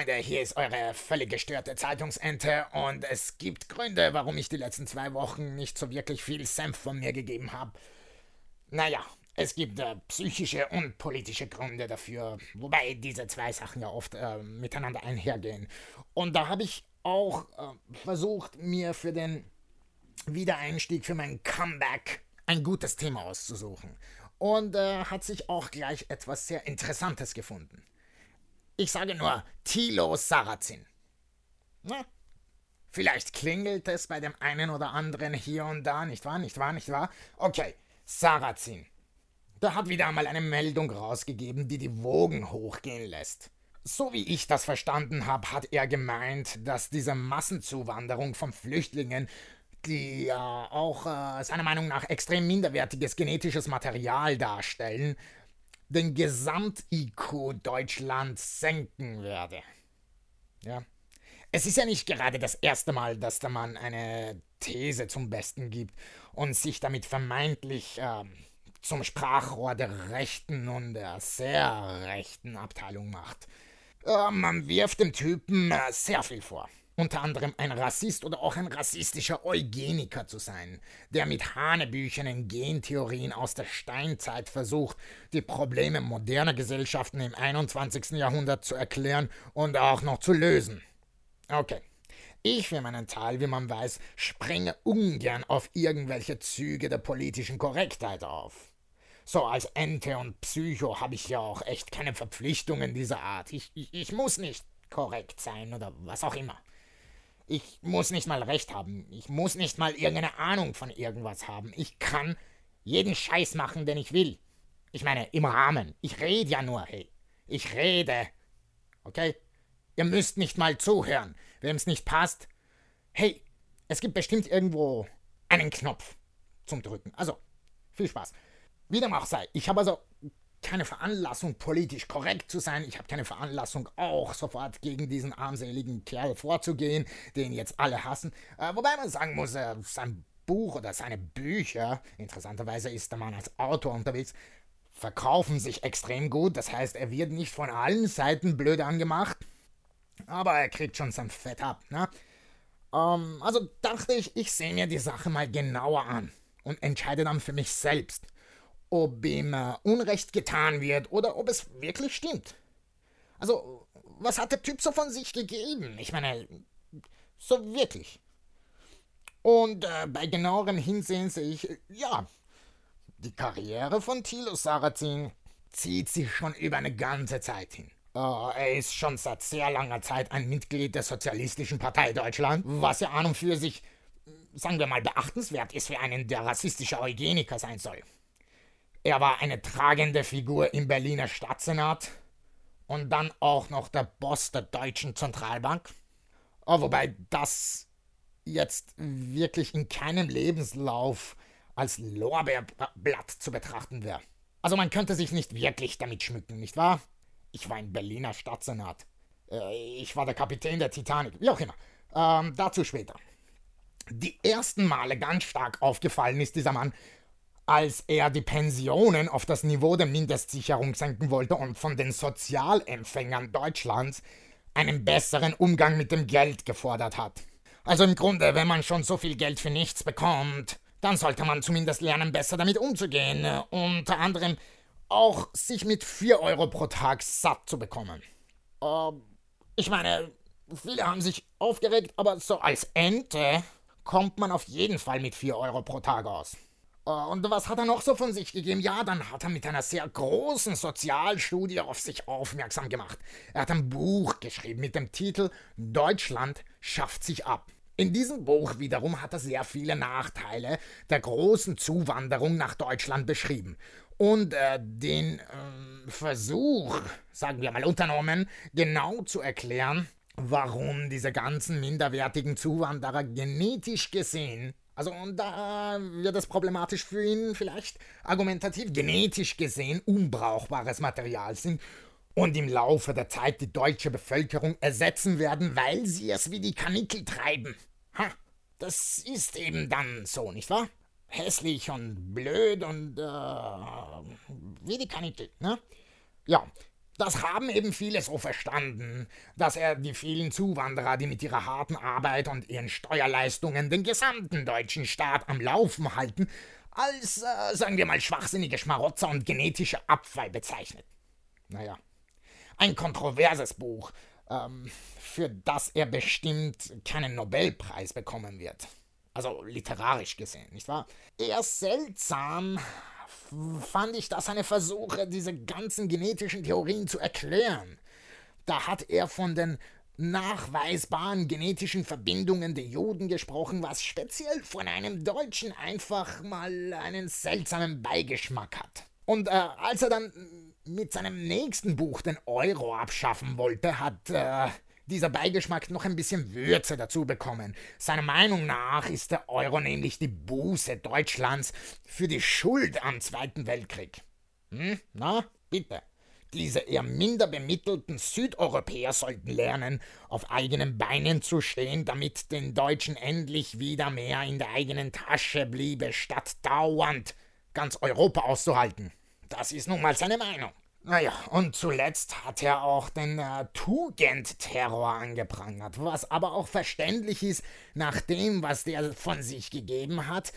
Freunde, hier ist eure völlig gestörte Zeitungsente und es gibt Gründe, warum ich die letzten zwei Wochen nicht so wirklich viel Senf von mir gegeben habe. Naja, es gibt äh, psychische und politische Gründe dafür, wobei diese zwei Sachen ja oft äh, miteinander einhergehen. Und da habe ich auch äh, versucht, mir für den Wiedereinstieg, für mein Comeback ein gutes Thema auszusuchen. Und äh, hat sich auch gleich etwas sehr Interessantes gefunden. Ich sage nur Tilo Sarrazin. Na, vielleicht klingelt es bei dem einen oder anderen hier und da, nicht wahr, nicht wahr, nicht wahr? Okay, Sarrazin. Der hat wieder einmal eine Meldung rausgegeben, die die Wogen hochgehen lässt. So wie ich das verstanden habe, hat er gemeint, dass diese Massenzuwanderung von Flüchtlingen, die ja äh, auch äh, seiner Meinung nach extrem minderwertiges genetisches Material darstellen, den Gesamt-IQ Deutschlands senken werde. Ja. Es ist ja nicht gerade das erste Mal, dass der Mann eine These zum Besten gibt und sich damit vermeintlich äh, zum Sprachrohr der rechten und der sehr rechten Abteilung macht. Äh, man wirft dem Typen äh, sehr viel vor unter anderem ein Rassist oder auch ein rassistischer Eugeniker zu sein, der mit hanebüchenen Gentheorien aus der Steinzeit versucht, die Probleme moderner Gesellschaften im 21. Jahrhundert zu erklären und auch noch zu lösen. Okay. Ich für meinen Teil, wie man weiß, springe ungern auf irgendwelche Züge der politischen Korrektheit auf. So als Ente und Psycho habe ich ja auch echt keine Verpflichtungen dieser Art. Ich, ich, ich muss nicht korrekt sein oder was auch immer. Ich muss nicht mal recht haben. Ich muss nicht mal irgendeine Ahnung von irgendwas haben. Ich kann jeden Scheiß machen, den ich will. Ich meine, im Rahmen. Ich rede ja nur, hey. Ich rede. Okay? Ihr müsst nicht mal zuhören. Wem es nicht passt, hey, es gibt bestimmt irgendwo einen Knopf zum Drücken. Also, viel Spaß. Wie dem auch sei. Ich habe also keine Veranlassung, politisch korrekt zu sein. Ich habe keine Veranlassung, auch sofort gegen diesen armseligen Kerl vorzugehen, den jetzt alle hassen. Äh, wobei man sagen muss, äh, sein Buch oder seine Bücher, interessanterweise ist der Mann als Autor unterwegs, verkaufen sich extrem gut. Das heißt, er wird nicht von allen Seiten blöd angemacht, aber er kriegt schon sein Fett ab. Ne? Ähm, also dachte ich, ich sehe mir die Sache mal genauer an und entscheide dann für mich selbst ob ihm Unrecht getan wird oder ob es wirklich stimmt. Also, was hat der Typ so von sich gegeben? Ich meine, so wirklich. Und äh, bei genauerem Hinsehen sehe ich, ja, die Karriere von Thilo Sarrazin zieht sich schon über eine ganze Zeit hin. Uh, er ist schon seit sehr langer Zeit ein Mitglied der Sozialistischen Partei Deutschland, was ja an und für sich, sagen wir mal, beachtenswert ist für einen, der rassistischer Eugeniker sein soll. Er war eine tragende Figur im Berliner Stadtsenat und dann auch noch der Boss der Deutschen Zentralbank. Oh, wobei das jetzt wirklich in keinem Lebenslauf als Lorbeerblatt zu betrachten wäre. Also man könnte sich nicht wirklich damit schmücken, nicht wahr? Ich war im Berliner Stadtsenat. Äh, ich war der Kapitän der Titanic, wie auch immer. Ähm, dazu später. Die ersten Male ganz stark aufgefallen ist dieser Mann, als er die Pensionen auf das Niveau der Mindestsicherung senken wollte und von den Sozialempfängern Deutschlands einen besseren Umgang mit dem Geld gefordert hat. Also im Grunde, wenn man schon so viel Geld für nichts bekommt, dann sollte man zumindest lernen, besser damit umzugehen. Unter anderem auch sich mit 4 Euro pro Tag satt zu bekommen. Uh, ich meine, viele haben sich aufgeregt, aber so als Ente kommt man auf jeden Fall mit 4 Euro pro Tag aus. Und was hat er noch so von sich gegeben? Ja, dann hat er mit einer sehr großen Sozialstudie auf sich aufmerksam gemacht. Er hat ein Buch geschrieben mit dem Titel Deutschland schafft sich ab. In diesem Buch wiederum hat er sehr viele Nachteile der großen Zuwanderung nach Deutschland beschrieben und äh, den äh, Versuch, sagen wir mal unternommen, genau zu erklären, warum diese ganzen minderwertigen Zuwanderer genetisch gesehen also und da wird es problematisch für ihn vielleicht argumentativ genetisch gesehen unbrauchbares Material sind und im Laufe der Zeit die deutsche Bevölkerung ersetzen werden, weil sie es wie die Kanickel treiben. Ha, das ist eben dann so, nicht wahr? Hässlich und blöd und äh, wie die Kanickel, ne? Ja, Das haben eben viele so verstanden, dass er die vielen Zuwanderer, die mit ihrer harten Arbeit und ihren Steuerleistungen den gesamten deutschen Staat am Laufen halten, als, äh, sagen wir mal, schwachsinnige Schmarotzer und genetische Abfall bezeichnet. Naja, ein kontroverses Buch, ähm, für das er bestimmt keinen Nobelpreis bekommen wird. Also literarisch gesehen, nicht wahr? Eher seltsam fand ich das seine Versuche, diese ganzen genetischen Theorien zu erklären. Da hat er von den nachweisbaren genetischen Verbindungen der Juden gesprochen, was speziell von einem Deutschen einfach mal einen seltsamen Beigeschmack hat. Und äh, als er dann mit seinem nächsten Buch den Euro abschaffen wollte, hat äh, dieser Beigeschmack noch ein bisschen Würze dazu bekommen. Seiner Meinung nach ist der Euro nämlich die Buße Deutschlands für die Schuld am Zweiten Weltkrieg. Hm? Na, bitte. Diese eher minder bemittelten Südeuropäer sollten lernen, auf eigenen Beinen zu stehen, damit den Deutschen endlich wieder mehr in der eigenen Tasche bliebe, statt dauernd ganz Europa auszuhalten. Das ist nun mal seine Meinung. Naja, und zuletzt hat er auch den äh, Tugendterror angeprangert, was aber auch verständlich ist, nach dem, was der von sich gegeben hat,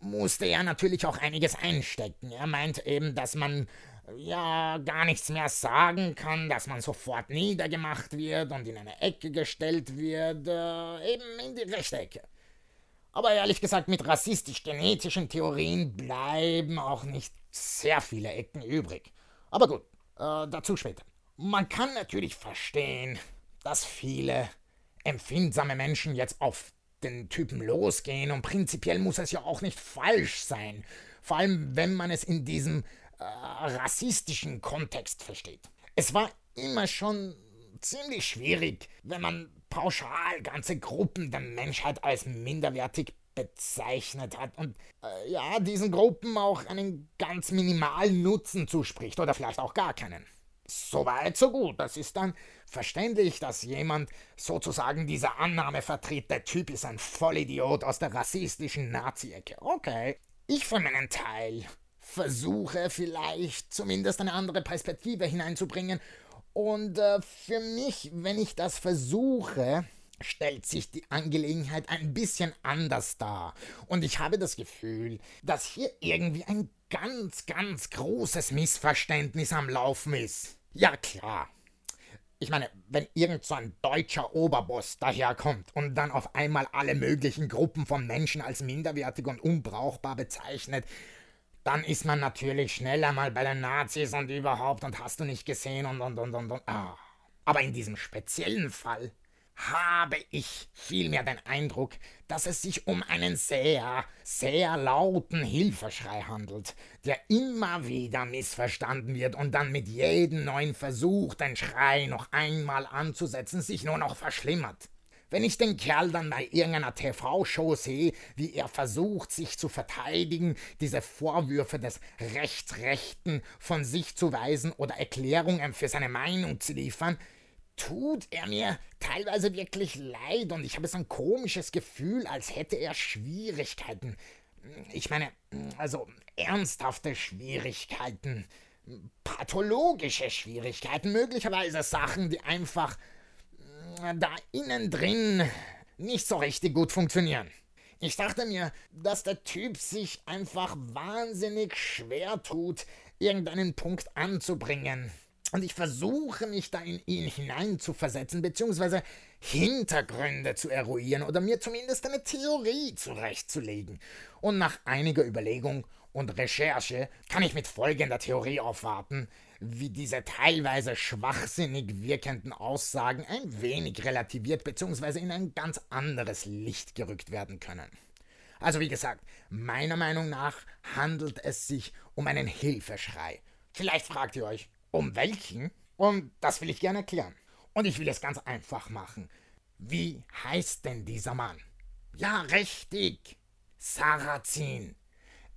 musste er natürlich auch einiges einstecken. Er meint eben, dass man ja gar nichts mehr sagen kann, dass man sofort niedergemacht wird und in eine Ecke gestellt wird, äh, eben in die rechte Ecke. Aber ehrlich gesagt, mit rassistisch-genetischen Theorien bleiben auch nicht sehr viele Ecken übrig. Aber gut, äh, dazu später. Man kann natürlich verstehen, dass viele empfindsame Menschen jetzt auf den Typen losgehen und prinzipiell muss es ja auch nicht falsch sein, vor allem wenn man es in diesem äh, rassistischen Kontext versteht. Es war immer schon ziemlich schwierig, wenn man pauschal ganze Gruppen der Menschheit als minderwertig bezeichnet hat und äh, ja, diesen Gruppen auch einen ganz minimalen Nutzen zuspricht oder vielleicht auch gar keinen. Soweit, so gut. Das ist dann verständlich, dass jemand sozusagen diese Annahme vertritt, der Typ ist ein Vollidiot aus der rassistischen Nazi-Ecke. Okay. Ich für meinen Teil versuche vielleicht zumindest eine andere Perspektive hineinzubringen. Und äh, für mich, wenn ich das versuche, stellt sich die Angelegenheit ein bisschen anders dar. Und ich habe das Gefühl, dass hier irgendwie ein ganz, ganz großes Missverständnis am Laufen ist. Ja klar. Ich meine, wenn irgend so ein deutscher Oberboss daherkommt und dann auf einmal alle möglichen Gruppen von Menschen als minderwertig und unbrauchbar bezeichnet, dann ist man natürlich schneller mal bei den Nazis und überhaupt und hast du nicht gesehen und und und und und. Ah. Aber in diesem speziellen Fall habe ich vielmehr den Eindruck, dass es sich um einen sehr, sehr lauten Hilfeschrei handelt, der immer wieder missverstanden wird und dann mit jedem neuen Versuch, den Schrei noch einmal anzusetzen, sich nur noch verschlimmert. Wenn ich den Kerl dann bei irgendeiner TV-Show sehe, wie er versucht, sich zu verteidigen, diese Vorwürfe des Rechtsrechten von sich zu weisen oder Erklärungen für seine Meinung zu liefern, tut er mir teilweise wirklich leid und ich habe so ein komisches Gefühl, als hätte er Schwierigkeiten. Ich meine, also ernsthafte Schwierigkeiten, pathologische Schwierigkeiten, möglicherweise Sachen, die einfach mm, da innen drin nicht so richtig gut funktionieren. Ich dachte mir, dass der Typ sich einfach wahnsinnig schwer tut, irgendeinen Punkt anzubringen. Und ich versuche mich da in ihn hineinzuversetzen, beziehungsweise Hintergründe zu eruieren oder mir zumindest eine Theorie zurechtzulegen. Und nach einiger Überlegung und Recherche kann ich mit folgender Theorie aufwarten, wie diese teilweise schwachsinnig wirkenden Aussagen ein wenig relativiert bzw. in ein ganz anderes Licht gerückt werden können. Also wie gesagt, meiner Meinung nach handelt es sich um einen Hilfeschrei. Vielleicht fragt ihr euch, um welchen? Und das will ich gerne erklären. Und ich will es ganz einfach machen. Wie heißt denn dieser Mann? Ja, richtig. Sarrazin.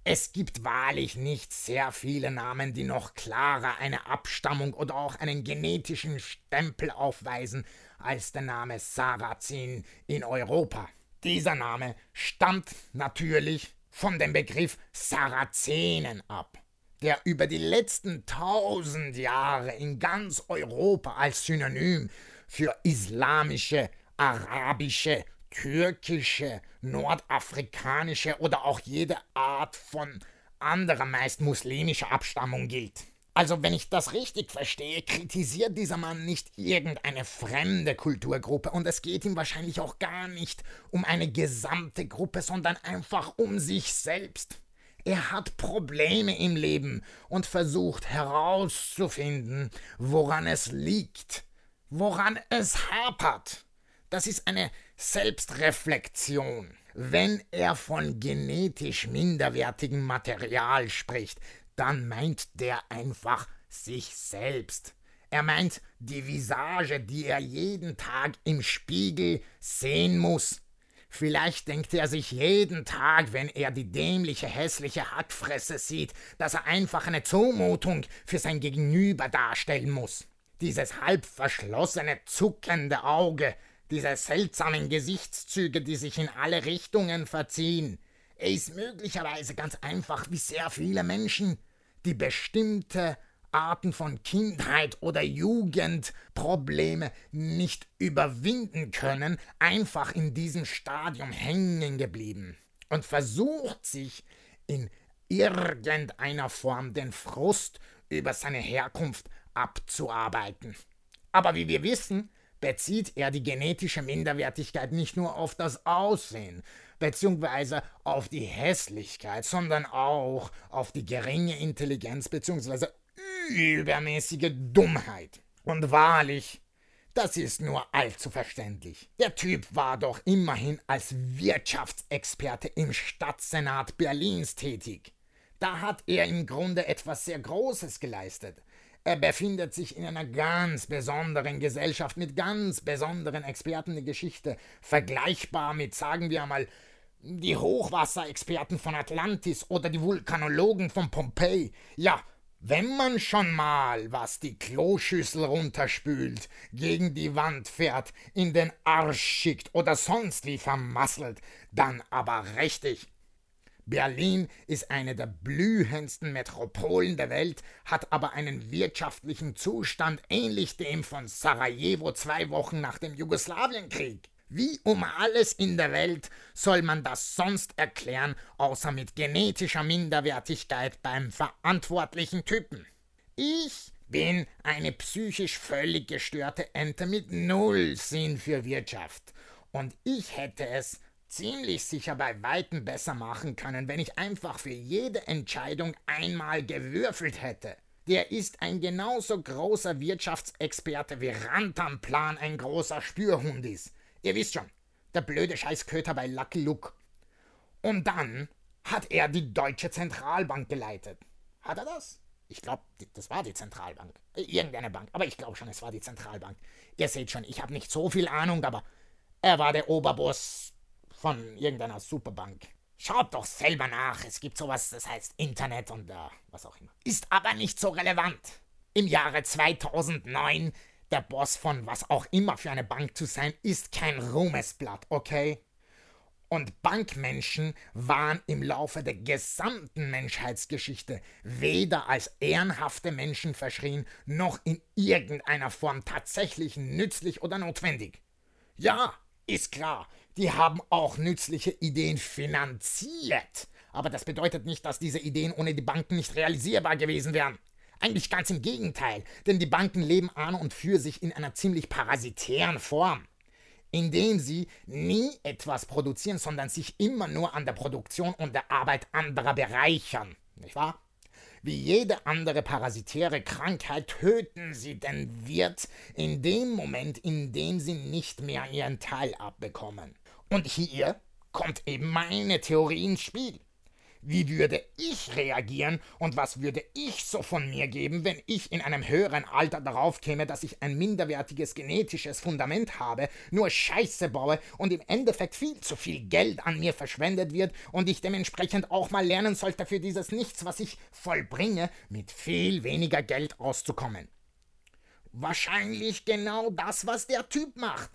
Es gibt wahrlich nicht sehr viele Namen, die noch klarer eine Abstammung oder auch einen genetischen Stempel aufweisen als der Name Sarrazin in Europa. Dieser Name stammt natürlich von dem Begriff Sarazenen ab. Der über die letzten tausend Jahre in ganz Europa als Synonym für islamische, arabische, türkische, nordafrikanische oder auch jede Art von anderer meist muslimischer Abstammung gilt. Also, wenn ich das richtig verstehe, kritisiert dieser Mann nicht irgendeine fremde Kulturgruppe und es geht ihm wahrscheinlich auch gar nicht um eine gesamte Gruppe, sondern einfach um sich selbst. Er hat Probleme im Leben und versucht herauszufinden, woran es liegt, woran es hapert. Das ist eine Selbstreflexion. Wenn er von genetisch minderwertigem Material spricht, dann meint der einfach sich selbst. Er meint die Visage, die er jeden Tag im Spiegel sehen muss. Vielleicht denkt er sich jeden Tag, wenn er die dämliche, hässliche Hackfresse sieht, dass er einfach eine Zumutung für sein Gegenüber darstellen muss. Dieses halb verschlossene, zuckende Auge, diese seltsamen Gesichtszüge, die sich in alle Richtungen verziehen. Er ist möglicherweise ganz einfach wie sehr viele Menschen, die bestimmte Arten von Kindheit oder Jugendprobleme nicht überwinden können, einfach in diesem Stadium hängen geblieben und versucht sich in irgendeiner Form den Frust über seine Herkunft abzuarbeiten. Aber wie wir wissen, bezieht er die genetische Minderwertigkeit nicht nur auf das Aussehen, beziehungsweise auf die Hässlichkeit, sondern auch auf die geringe Intelligenz beziehungsweise übermäßige Dummheit. Und wahrlich, das ist nur allzu verständlich. Der Typ war doch immerhin als Wirtschaftsexperte im Stadtsenat Berlins tätig. Da hat er im Grunde etwas sehr Großes geleistet. Er befindet sich in einer ganz besonderen Gesellschaft mit ganz besonderen Experten der Geschichte, vergleichbar mit, sagen wir einmal, die Hochwasserexperten von Atlantis oder die Vulkanologen von Pompeji. Ja, wenn man schon mal, was die Kloschüssel runterspült, gegen die Wand fährt, in den Arsch schickt oder sonst wie vermasselt, dann aber richtig. Berlin ist eine der blühendsten Metropolen der Welt, hat aber einen wirtschaftlichen Zustand ähnlich dem von Sarajevo zwei Wochen nach dem Jugoslawienkrieg. Wie um alles in der Welt soll man das sonst erklären, außer mit genetischer Minderwertigkeit beim verantwortlichen Typen? Ich bin eine psychisch völlig gestörte Ente mit null Sinn für Wirtschaft. Und ich hätte es ziemlich sicher bei weitem besser machen können, wenn ich einfach für jede Entscheidung einmal gewürfelt hätte. Der ist ein genauso großer Wirtschaftsexperte wie Rantanplan ein großer Spürhund ist. Ihr wisst schon, der blöde Scheißköter bei Lucky Luke. Und dann hat er die Deutsche Zentralbank geleitet. Hat er das? Ich glaube, das war die Zentralbank. Äh, irgendeine Bank. Aber ich glaube schon, es war die Zentralbank. Ihr seht schon, ich habe nicht so viel Ahnung, aber er war der Oberboss von irgendeiner Superbank. Schaut doch selber nach. Es gibt sowas, das heißt Internet und äh, was auch immer. Ist aber nicht so relevant. Im Jahre 2009, der Boss von was auch immer für eine Bank zu sein, ist kein Ruhmesblatt, okay? Und Bankmenschen waren im Laufe der gesamten Menschheitsgeschichte weder als ehrenhafte Menschen verschrien, noch in irgendeiner Form tatsächlich nützlich oder notwendig. Ja, ist klar, die haben auch nützliche Ideen finanziert. Aber das bedeutet nicht, dass diese Ideen ohne die Banken nicht realisierbar gewesen wären. Eigentlich ganz im Gegenteil, denn die Banken leben an und für sich in einer ziemlich parasitären Form, indem sie nie etwas produzieren, sondern sich immer nur an der Produktion und der Arbeit anderer bereichern. Nicht wahr? Wie jede andere parasitäre Krankheit töten sie den Wirt in dem Moment, in dem sie nicht mehr ihren Teil abbekommen. Und hier kommt eben meine Theorie ins Spiel. Wie würde ich reagieren und was würde ich so von mir geben, wenn ich in einem höheren Alter darauf käme, dass ich ein minderwertiges genetisches Fundament habe, nur Scheiße baue und im Endeffekt viel zu viel Geld an mir verschwendet wird und ich dementsprechend auch mal lernen sollte, für dieses Nichts, was ich vollbringe, mit viel weniger Geld auszukommen. Wahrscheinlich genau das, was der Typ macht.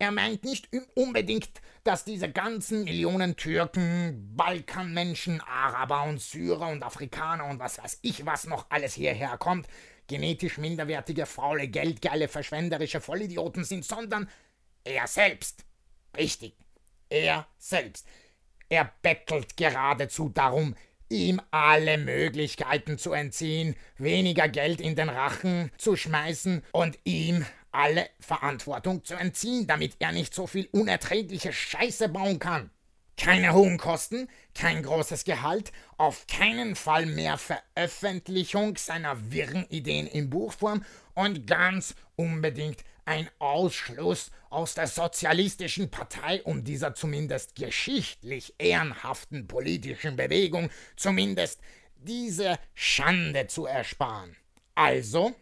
Er meint nicht unbedingt, dass diese ganzen Millionen Türken, Balkanmenschen, Araber und Syrer und Afrikaner und was weiß ich was noch alles hierher kommt, genetisch minderwertige, faule, geldgeile, verschwenderische Vollidioten sind, sondern er selbst. Richtig, er selbst. Er bettelt geradezu darum, ihm alle Möglichkeiten zu entziehen, weniger Geld in den Rachen zu schmeißen und ihm alle Verantwortung zu entziehen, damit er nicht so viel unerträgliche Scheiße bauen kann. Keine hohen Kosten, kein großes Gehalt, auf keinen Fall mehr Veröffentlichung seiner wirren Ideen in Buchform und ganz unbedingt ein Ausschluss aus der sozialistischen Partei, um dieser zumindest geschichtlich ehrenhaften politischen Bewegung zumindest diese Schande zu ersparen. Also,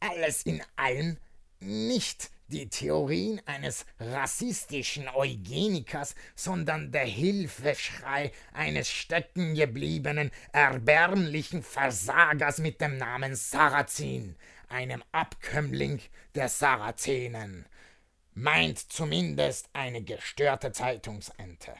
alles in allem nicht die Theorien eines rassistischen Eugenikers, sondern der Hilfeschrei eines steckengebliebenen, erbärmlichen Versagers mit dem Namen Sarazin, einem Abkömmling der Sarazenen, meint zumindest eine gestörte Zeitungsente.